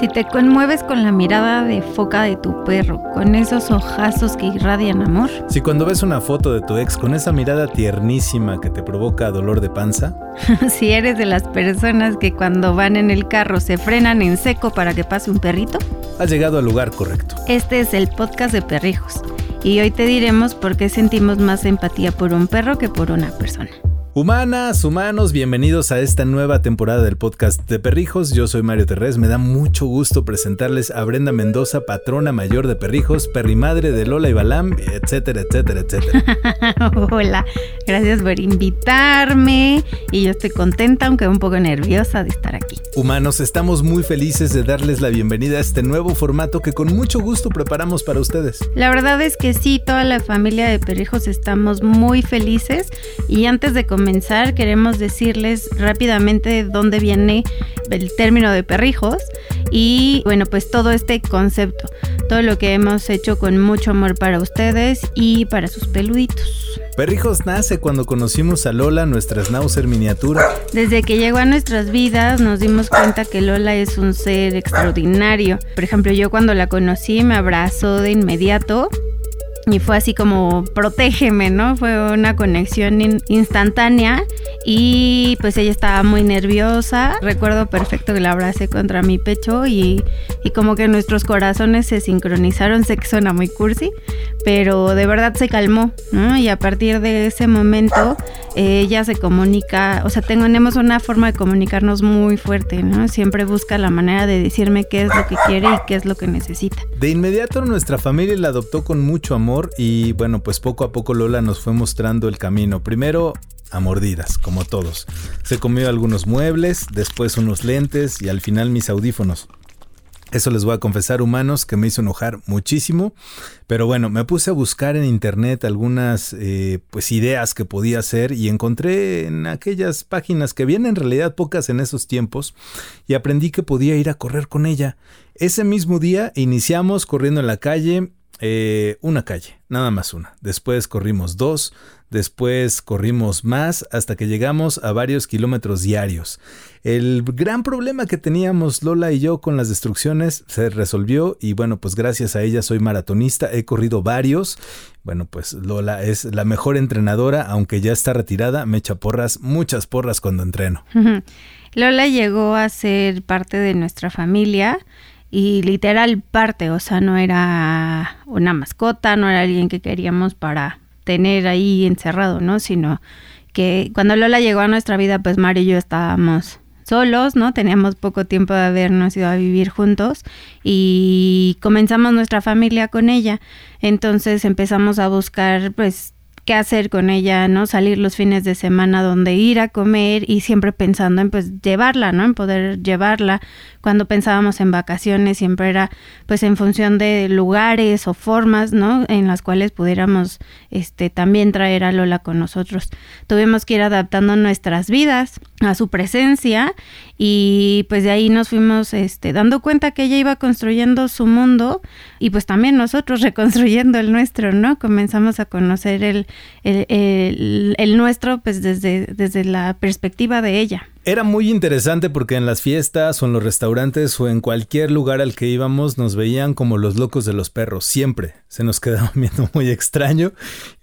Si te conmueves con la mirada de foca de tu perro, con esos ojazos que irradian amor. Si cuando ves una foto de tu ex con esa mirada tiernísima que te provoca dolor de panza. si eres de las personas que cuando van en el carro se frenan en seco para que pase un perrito. Has llegado al lugar correcto. Este es el podcast de perrijos. Y hoy te diremos por qué sentimos más empatía por un perro que por una persona. Humanas, humanos, bienvenidos a esta nueva temporada del podcast de Perrijos. Yo soy Mario Terrés. Me da mucho gusto presentarles a Brenda Mendoza, patrona mayor de Perrijos, perrimadre de Lola y Balam, etcétera, etcétera, etcétera. Hola, gracias por invitarme. Y yo estoy contenta, aunque un poco nerviosa de estar aquí. Humanos, estamos muy felices de darles la bienvenida a este nuevo formato que con mucho gusto preparamos para ustedes. La verdad es que sí, toda la familia de Perrijos estamos muy felices. Y antes de comenzar, comenzar, queremos decirles rápidamente dónde viene el término de perrijos y bueno, pues todo este concepto, todo lo que hemos hecho con mucho amor para ustedes y para sus peluditos. Perrijos nace cuando conocimos a Lola, nuestra schnauzer miniatura. Desde que llegó a nuestras vidas nos dimos cuenta que Lola es un ser extraordinario. Por ejemplo, yo cuando la conocí me abrazó de inmediato y fue así como protégeme, ¿no? Fue una conexión instantánea y pues ella estaba muy nerviosa. Recuerdo perfecto que la abracé contra mi pecho y, y como que nuestros corazones se sincronizaron. Sé que suena muy cursi, pero de verdad se calmó, ¿no? Y a partir de ese momento ella se comunica, o sea, tenemos una forma de comunicarnos muy fuerte, ¿no? Siempre busca la manera de decirme qué es lo que quiere y qué es lo que necesita. De inmediato nuestra familia la adoptó con mucho amor y bueno, pues poco a poco Lola nos fue mostrando el camino. Primero a mordidas, como todos. Se comió algunos muebles, después unos lentes y al final mis audífonos. Eso les voy a confesar, humanos, que me hizo enojar muchísimo. Pero bueno, me puse a buscar en internet algunas eh, pues ideas que podía hacer y encontré en aquellas páginas que vienen en realidad pocas en esos tiempos y aprendí que podía ir a correr con ella. Ese mismo día iniciamos corriendo en la calle eh, una calle, nada más una. Después corrimos dos, después corrimos más hasta que llegamos a varios kilómetros diarios. El gran problema que teníamos Lola y yo con las destrucciones se resolvió y bueno, pues gracias a ella soy maratonista, he corrido varios. Bueno, pues Lola es la mejor entrenadora, aunque ya está retirada, me echa porras, muchas porras cuando entreno. Lola llegó a ser parte de nuestra familia y literal parte, o sea, no era una mascota, no era alguien que queríamos para tener ahí encerrado, ¿no? Sino que cuando Lola llegó a nuestra vida, pues Mario y yo estábamos solos, ¿no? Teníamos poco tiempo de habernos ido a vivir juntos y comenzamos nuestra familia con ella. Entonces empezamos a buscar, pues, qué hacer con ella, ¿no? Salir los fines de semana donde ir a comer y siempre pensando en pues llevarla, ¿no? En poder llevarla. Cuando pensábamos en vacaciones siempre era pues en función de lugares o formas, ¿no? En las cuales pudiéramos este también traer a Lola con nosotros. Tuvimos que ir adaptando nuestras vidas a su presencia y pues de ahí nos fuimos este dando cuenta que ella iba construyendo su mundo y pues también nosotros reconstruyendo el nuestro, ¿no? Comenzamos a conocer el, el, nuestro pues desde, desde la perspectiva de ella. Era muy interesante porque en las fiestas o en los restaurantes o en cualquier lugar al que íbamos nos veían como los locos de los perros, siempre. Se nos quedaba viendo muy extraño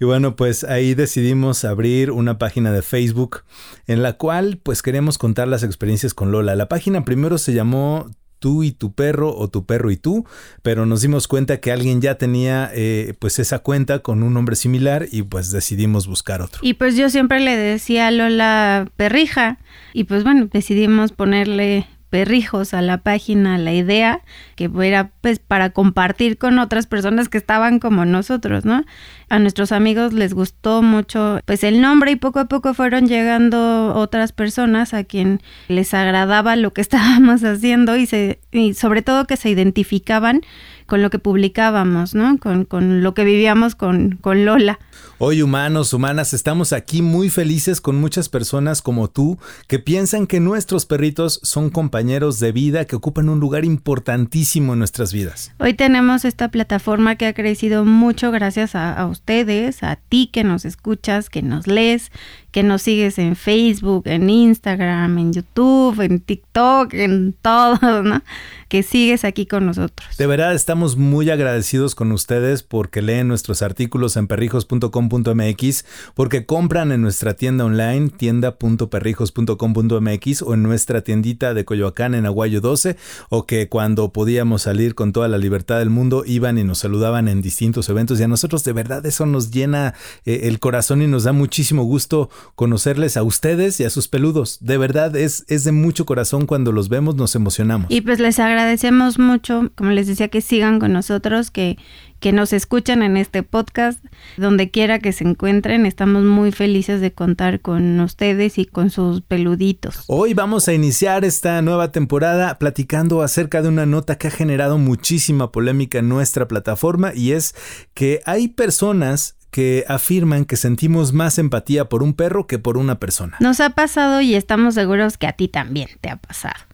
y bueno, pues ahí decidimos abrir una página de Facebook en la cual pues queríamos contar las experiencias con Lola. La página primero se llamó tú y tu perro o tu perro y tú, pero nos dimos cuenta que alguien ya tenía eh, pues esa cuenta con un nombre similar y pues decidimos buscar otro. Y pues yo siempre le decía a Lola perrija y pues bueno, decidimos ponerle perrijos a la página, la idea que fuera pues para compartir con otras personas que estaban como nosotros, ¿no? A nuestros amigos les gustó mucho pues el nombre y poco a poco fueron llegando otras personas a quien les agradaba lo que estábamos haciendo y se y sobre todo que se identificaban con lo que publicábamos, ¿no? Con, con lo que vivíamos con, con Lola. Hoy humanos, humanas, estamos aquí muy felices con muchas personas como tú que piensan que nuestros perritos son compañeros de vida que ocupan un lugar importantísimo en nuestras vidas. Hoy tenemos esta plataforma que ha crecido mucho gracias a, a ustedes, a ti que nos escuchas, que nos lees, que nos sigues en Facebook, en Instagram, en YouTube, en TikTok, en todo, ¿no? Que sigues aquí con nosotros. De verdad estamos muy agradecidos con ustedes porque leen nuestros artículos en perrijos.com.mx, porque compran en nuestra tienda online, tienda.perrijos.com.mx o en nuestra tiendita de Coyoacán en Aguayo 12, o que cuando podíamos salir con toda la libertad del mundo iban y nos saludaban en distintos eventos y a nosotros de verdad eso nos llena eh, el corazón y nos da muchísimo gusto conocerles a ustedes y a sus peludos. De verdad es, es de mucho corazón cuando los vemos, nos emocionamos. Y pues les agradecemos mucho, como les decía, que sigan con nosotros, que que nos escuchan en este podcast, donde quiera que se encuentren. Estamos muy felices de contar con ustedes y con sus peluditos. Hoy vamos a iniciar esta nueva temporada platicando acerca de una nota que ha generado muchísima polémica en nuestra plataforma y es que hay personas que afirman que sentimos más empatía por un perro que por una persona. Nos ha pasado y estamos seguros que a ti también te ha pasado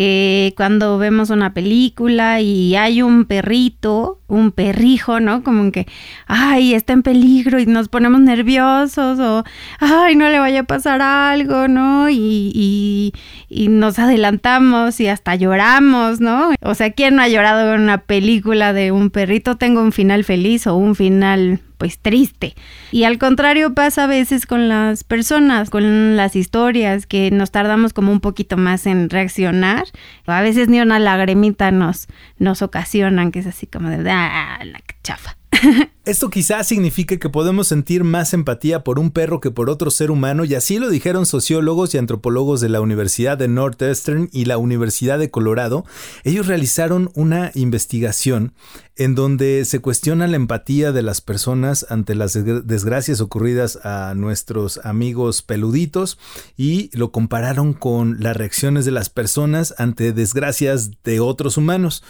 que cuando vemos una película y hay un perrito, un perrijo, ¿no? Como que, ay, está en peligro y nos ponemos nerviosos o, ay, no le vaya a pasar algo, ¿no? Y, y, y nos adelantamos y hasta lloramos, ¿no? O sea, ¿quién no ha llorado en una película de un perrito? Tengo un final feliz o un final pues triste. Y al contrario pasa a veces con las personas, con las historias, que nos tardamos como un poquito más en reaccionar. A veces ni una lagrimita nos, nos ocasionan, que es así como de, ah, la chafa. Esto quizás signifique que podemos sentir más empatía por un perro que por otro ser humano y así lo dijeron sociólogos y antropólogos de la Universidad de Northwestern y la Universidad de Colorado. Ellos realizaron una investigación en donde se cuestiona la empatía de las personas ante las desgracias ocurridas a nuestros amigos peluditos y lo compararon con las reacciones de las personas ante desgracias de otros humanos.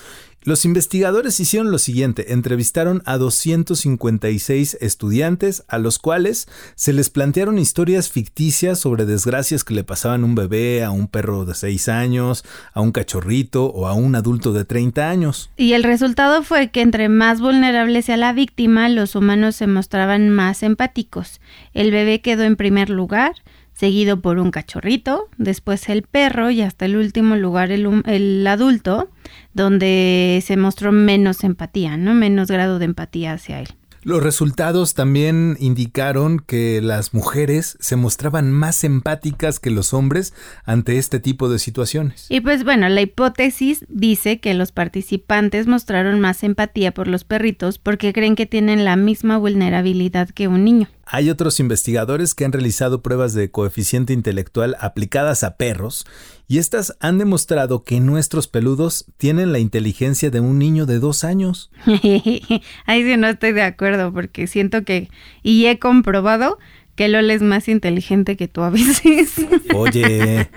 Los investigadores hicieron lo siguiente, entrevistaron a 256 estudiantes a los cuales se les plantearon historias ficticias sobre desgracias que le pasaban a un bebé, a un perro de 6 años, a un cachorrito o a un adulto de 30 años. Y el resultado fue que entre más vulnerable sea la víctima, los humanos se mostraban más empáticos. El bebé quedó en primer lugar, seguido por un cachorrito, después el perro y hasta el último lugar el, adulto, donde se mostró menos empatía, ¿no? Menos grado de empatía hacia él. Los resultados también indicaron que las mujeres se mostraban más empáticas que los hombres ante este tipo de situaciones. Y pues bueno, la hipótesis dice que los participantes mostraron más empatía por los perritos porque creen que tienen la misma vulnerabilidad que un niño. Hay otros investigadores que han realizado pruebas de coeficiente intelectual aplicadas a perros y estas han demostrado que nuestros peludos tienen la inteligencia de un niño de dos años. Ahí sí no estoy de acuerdo porque siento que, y he comprobado que Lola es más inteligente que tú a veces. Oye.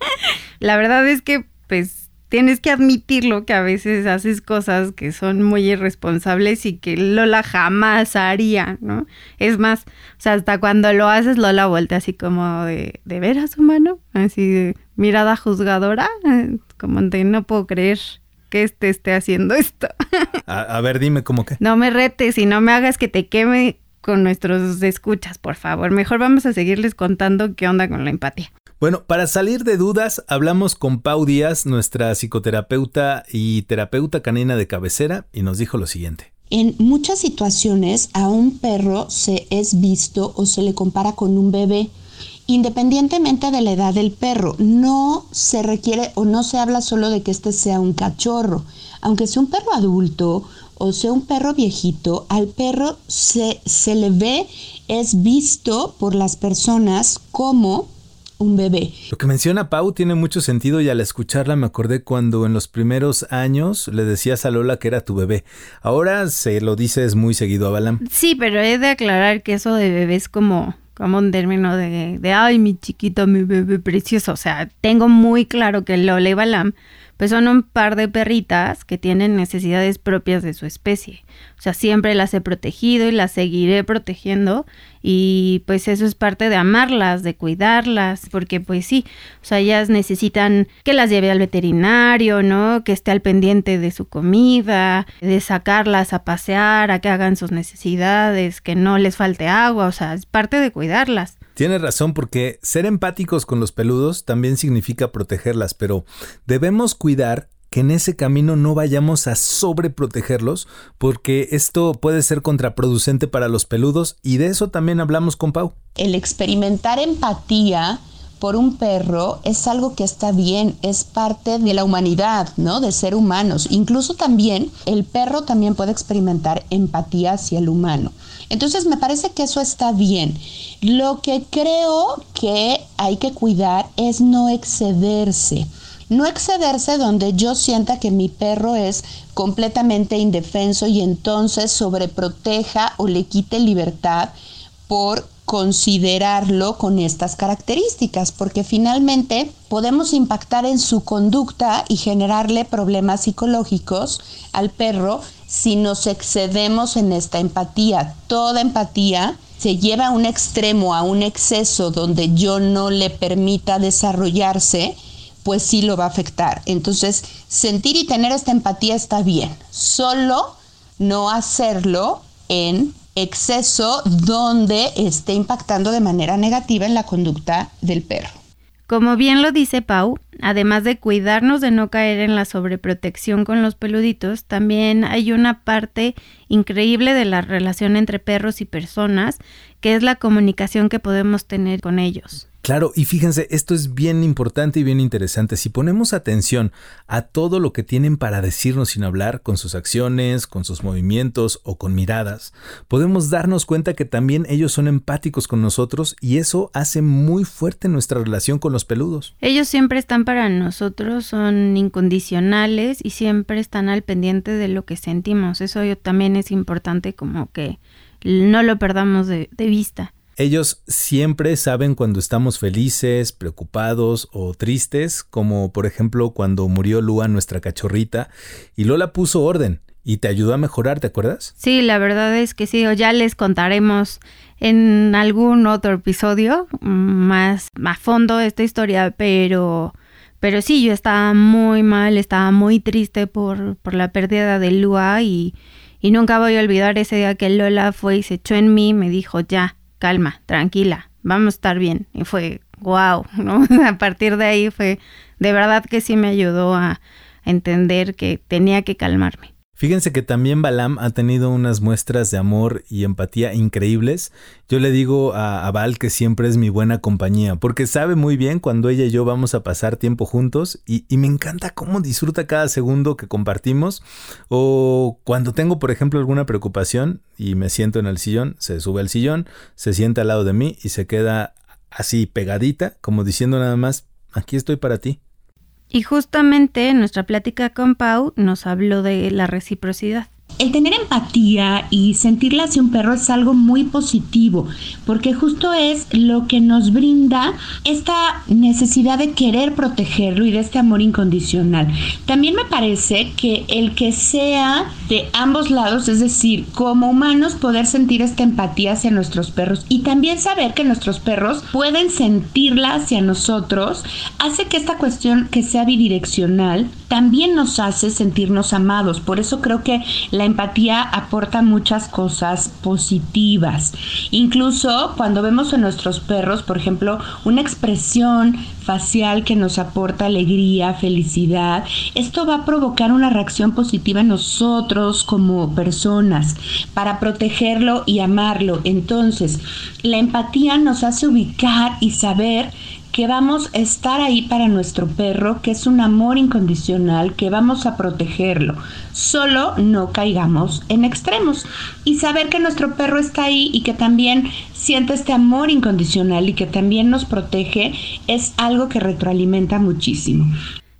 La verdad es que pues tienes que admitirlo que a veces haces cosas que son muy irresponsables y que Lola jamás haría, ¿no? Es más, o sea, hasta cuando lo haces, Lola vuelta así como de, ¿de veras, humano? Así de mirada juzgadora, eh, como de no puedo creer que este esté haciendo esto. a, a ver, dime cómo que. No me retes y no me hagas que te queme con nuestros escuchas, por favor. Mejor vamos a seguirles contando qué onda con la empatía. Bueno, para salir de dudas, hablamos con Pau Díaz, nuestra psicoterapeuta y terapeuta canina de cabecera, y nos dijo lo siguiente. En muchas situaciones a un perro se es visto o se le compara con un bebé, independientemente de la edad del perro. No se requiere o no se habla solo de que este sea un cachorro. Aunque sea un perro adulto o sea un perro viejito, al perro se, se le ve, es visto por las personas como un bebé. Lo que menciona Pau tiene mucho sentido y al escucharla me acordé cuando en los primeros años le decías a Lola que era tu bebé. Ahora se lo dices muy seguido a Balam. Sí, pero he de aclarar que eso de bebé es como como un término de, de ay, mi chiquito, mi bebé precioso. O sea, tengo muy claro que Lola y Balam pues son un par de perritas que tienen necesidades propias de su especie. O sea, siempre las he protegido y las seguiré protegiendo y pues eso es parte de amarlas, de cuidarlas, porque pues sí, o sea, ellas necesitan que las lleve al veterinario, ¿no? Que esté al pendiente de su comida, de sacarlas a pasear, a que hagan sus necesidades, que no les falte agua, o sea, es parte de cuidarlas. Tienes razón porque ser empáticos con los peludos también significa protegerlas, pero debemos cuidar que en ese camino no vayamos a sobreprotegerlos porque esto puede ser contraproducente para los peludos y de eso también hablamos con Pau. El experimentar empatía por un perro es algo que está bien, es parte de la humanidad, ¿no? De ser humanos. Incluso también el perro también puede experimentar empatía hacia el humano. Entonces me parece que eso está bien. Lo que creo que hay que cuidar es no excederse. No excederse donde yo sienta que mi perro es completamente indefenso y entonces sobreproteja o le quite libertad por considerarlo con estas características, porque finalmente podemos impactar en su conducta y generarle problemas psicológicos al perro si nos excedemos en esta empatía. Toda empatía se lleva a un extremo, a un exceso donde yo no le permita desarrollarse pues sí lo va a afectar. Entonces, sentir y tener esta empatía está bien, solo no hacerlo en exceso donde esté impactando de manera negativa en la conducta del perro. Como bien lo dice Pau, además de cuidarnos de no caer en la sobreprotección con los peluditos, también hay una parte increíble de la relación entre perros y personas, que es la comunicación que podemos tener con ellos. Claro, y fíjense, esto es bien importante y bien interesante. Si ponemos atención a todo lo que tienen para decirnos sin hablar, con sus acciones, con sus movimientos o con miradas, podemos darnos cuenta que también ellos son empáticos con nosotros y eso hace muy fuerte nuestra relación con los peludos. Ellos siempre están para nosotros, son incondicionales y siempre están al pendiente de lo que sentimos. Eso también es importante como que no lo perdamos de, de vista. Ellos siempre saben cuando estamos felices, preocupados o tristes, como por ejemplo cuando murió Lua, nuestra cachorrita, y Lola puso orden y te ayudó a mejorar, ¿te acuerdas? Sí, la verdad es que sí, ya les contaremos en algún otro episodio más a fondo esta historia, pero pero sí, yo estaba muy mal, estaba muy triste por, por la pérdida de Lua y, y nunca voy a olvidar ese día que Lola fue y se echó en mí me dijo, ya, calma, tranquila, vamos a estar bien. Y fue, wow, ¿no? A partir de ahí fue, de verdad que sí me ayudó a entender que tenía que calmarme. Fíjense que también Balam ha tenido unas muestras de amor y empatía increíbles. Yo le digo a, Val que siempre es mi buena compañía, porque sabe muy bien cuando ella y yo vamos a pasar tiempo juntos y, y, me encanta cómo disfruta cada segundo que compartimos. O cuando tengo, por ejemplo, alguna preocupación y me siento en el sillón, se sube al sillón, se sienta al lado de mí y se queda así pegadita, como diciendo nada más, aquí estoy para ti. Y justamente en nuestra plática con Pau nos habló de la reciprocidad. El tener empatía y sentirla hacia un perro es algo muy positivo, porque justo es lo que nos brinda esta necesidad de querer protegerlo y de este amor incondicional. También me parece que el que sea de ambos lados, es decir, como humanos poder sentir esta empatía hacia nuestros perros y también saber que nuestros perros pueden sentirla hacia nosotros, hace que esta cuestión que sea bidireccional también nos hace sentirnos amados. Por eso creo que la empatía aporta muchas cosas positivas. Incluso cuando vemos en nuestros perros, por ejemplo, una expresión facial que nos aporta alegría, felicidad, esto va a provocar una reacción positiva en nosotros como personas para protegerlo y amarlo. Entonces, la empatía nos hace ubicar y saber que vamos a estar ahí para nuestro perro, que es un amor incondicional, que vamos a protegerlo. Solo no caigamos en extremos y saber que nuestro perro está ahí y que también siente este amor incondicional y que también nos protege es algo que retroalimenta muchísimo.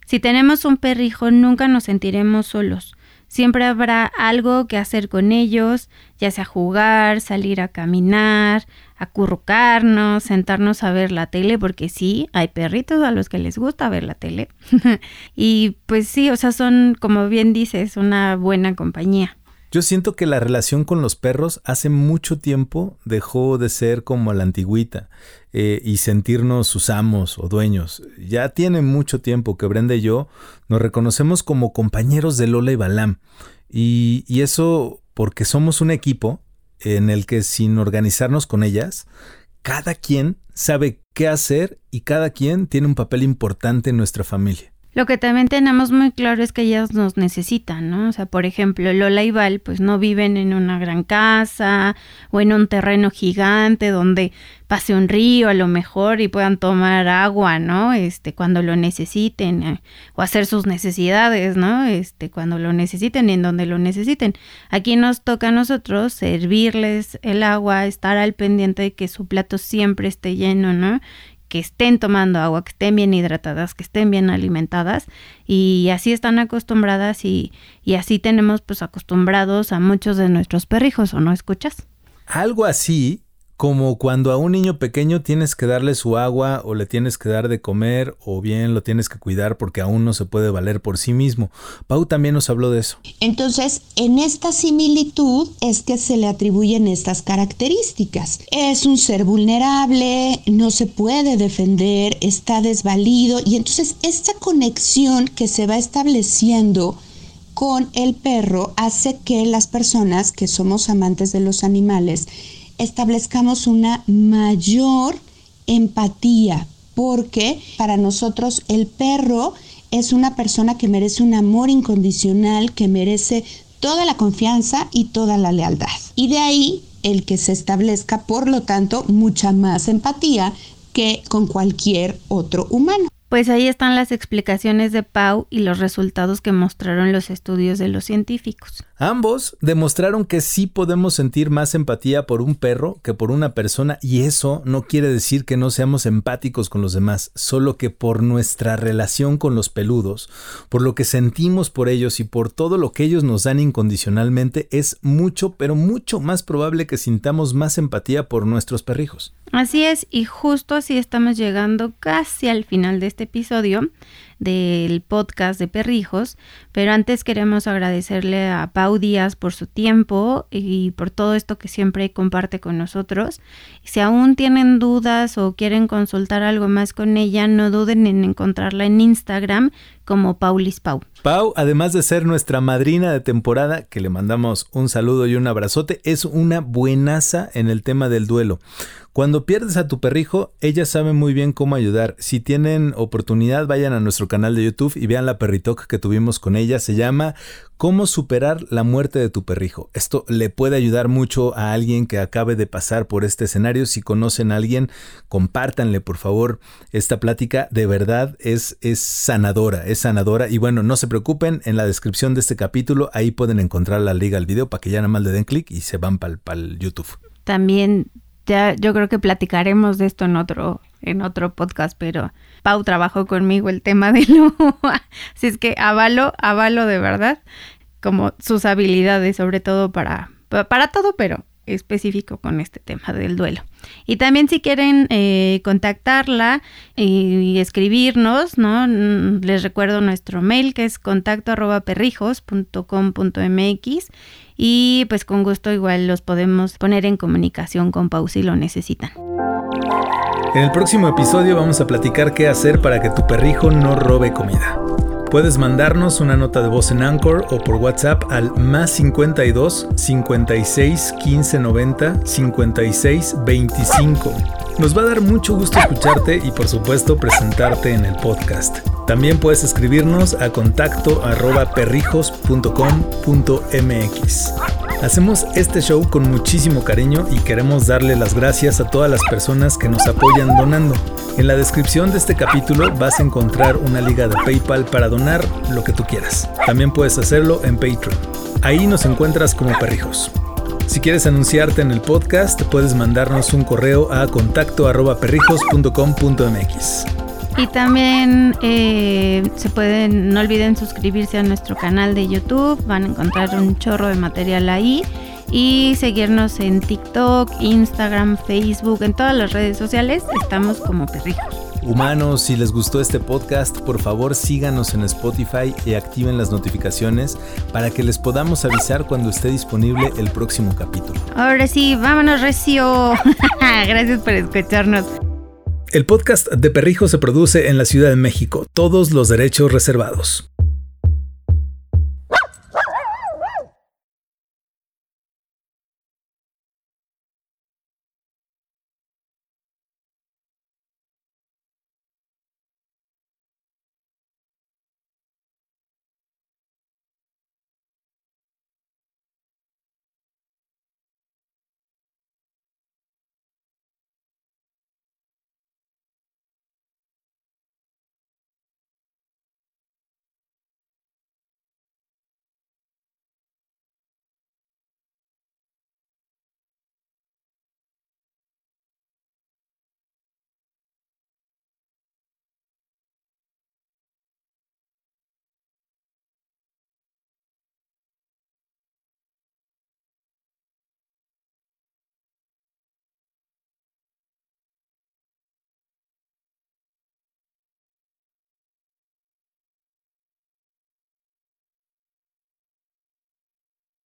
Si tenemos un perrijo, nunca nos sentiremos solos. Siempre habrá algo que hacer con ellos, ya sea jugar, salir a caminar, acurrucarnos, sentarnos a ver la tele, porque sí, hay perritos a los que les gusta ver la tele. y pues sí, o sea, son, como bien dices, una buena compañía. Yo siento que la relación con los perros hace mucho tiempo dejó de ser como la antigüita eh, y sentirnos sus amos o dueños. Ya tiene mucho tiempo que Brenda y yo nos reconocemos como compañeros de Lola y Balam. Y eso porque somos un equipo en el que sin organizarnos con ellas, cada quien sabe qué hacer y cada quien tiene un papel importante en nuestra familia. Lo que también tenemos muy claro es que ellas nos necesitan, ¿no? O sea, por ejemplo, Lola y Val pues no viven en una gran casa o en un terreno gigante donde pase un río a lo mejor y puedan tomar agua, ¿no? Este, cuando lo necesiten eh, o hacer sus necesidades, ¿no? Este, cuando lo necesiten y en donde lo necesiten. Aquí nos toca a nosotros servirles el agua, estar al pendiente de que su plato siempre esté lleno, ¿no? Que estén tomando agua, que estén bien hidratadas, que estén bien alimentadas y así están acostumbradas y, y así tenemos pues acostumbrados a muchos de nuestros perrijos, ¿o no escuchas? Algo así como cuando a un niño pequeño tienes que darle su agua o le tienes que dar de comer o bien lo tienes que cuidar porque aún no se puede valer por sí mismo. Pau también nos habló de eso. Entonces, en esta similitud es que se le atribuyen estas características. Es un ser vulnerable, no se puede defender, está desvalido y entonces esta conexión que se va estableciendo con el perro hace que las personas que somos amantes de los animales establezcamos una mayor empatía, porque para nosotros el perro es una persona que merece un amor incondicional, que merece toda la confianza y toda la lealtad. Y de ahí el que se establezca, por lo tanto, mucha más empatía que con cualquier otro humano. Pues ahí están las explicaciones de Pau y los resultados que mostraron los estudios de los científicos. Ambos demostraron que sí podemos sentir más empatía por un perro que por una persona y eso no quiere decir que no seamos empáticos con los demás, solo que por nuestra relación con los peludos, por lo que sentimos por ellos y por todo lo que ellos nos dan incondicionalmente, es mucho, pero mucho más probable que sintamos más empatía por nuestros perrijos. Así es, y justo así estamos llegando casi al final de este episodio del podcast de Perrijos, pero antes queremos agradecerle a Pau Díaz por su tiempo y por todo esto que siempre comparte con nosotros. Si aún tienen dudas o quieren consultar algo más con ella, no duden en encontrarla en Instagram como Paulis Pau. Pau, además de ser nuestra madrina de temporada, que le mandamos un saludo y un abrazote, es una buenaza en el tema del duelo. Cuando pierdes a tu perrijo, ella sabe muy bien cómo ayudar. Si tienen oportunidad, vayan a nuestro canal de YouTube y vean la perritoc que tuvimos con ella. Se llama Cómo superar la muerte de tu perrijo. Esto le puede ayudar mucho a alguien que acabe de pasar por este escenario. Si conocen a alguien, compártanle por favor esta plática. De verdad es, es sanadora, es sanadora. Y bueno, no se preocupen, en la descripción de este capítulo ahí pueden encontrar la liga al video para que ya nada más le den clic y se van para el YouTube. También ya yo creo que platicaremos de esto en otro en otro podcast, pero Pau trabajó conmigo el tema de lo así es que avalo, avalo de verdad como sus habilidades, sobre todo para para todo, pero específico con este tema del duelo. Y también si quieren eh, contactarla y, escribirnos, ¿no? Mm, les recuerdo nuestro mail que es contacto arroba perrijos.com.mx y pues con gusto igual los podemos poner en comunicación con Pau si lo necesitan. En el próximo episodio vamos a platicar qué hacer para que tu perrijo no robe comida. Puedes mandarnos una nota de voz en Anchor o por WhatsApp al más 52 56 15 90 56 25. Nos va a dar mucho gusto escucharte y por supuesto presentarte en el podcast. También puedes escribirnos a contacto arroba perrijos.com.mx. Hacemos este show con muchísimo cariño y queremos darle las gracias a todas las personas que nos apoyan donando. En la descripción de este capítulo vas a encontrar una liga de PayPal para donar lo que tú quieras. También puedes hacerlo en Patreon. Ahí nos encuentras como perrijos. Si quieres anunciarte en el podcast, puedes mandarnos un correo a contacto perrijos.com.mx. Y también eh, se pueden, no olviden suscribirse a nuestro canal de YouTube, van a encontrar un chorro de material ahí y seguirnos en TikTok, Instagram, Facebook, en todas las redes sociales, estamos como perrijos. Humanos, si les gustó este podcast, por favor síganos en Spotify y activen las notificaciones para que les podamos avisar cuando esté disponible el próximo capítulo. Ahora sí, vámonos Recio. Gracias por escucharnos. El podcast de Perrijo se produce en la Ciudad de México, todos los derechos reservados.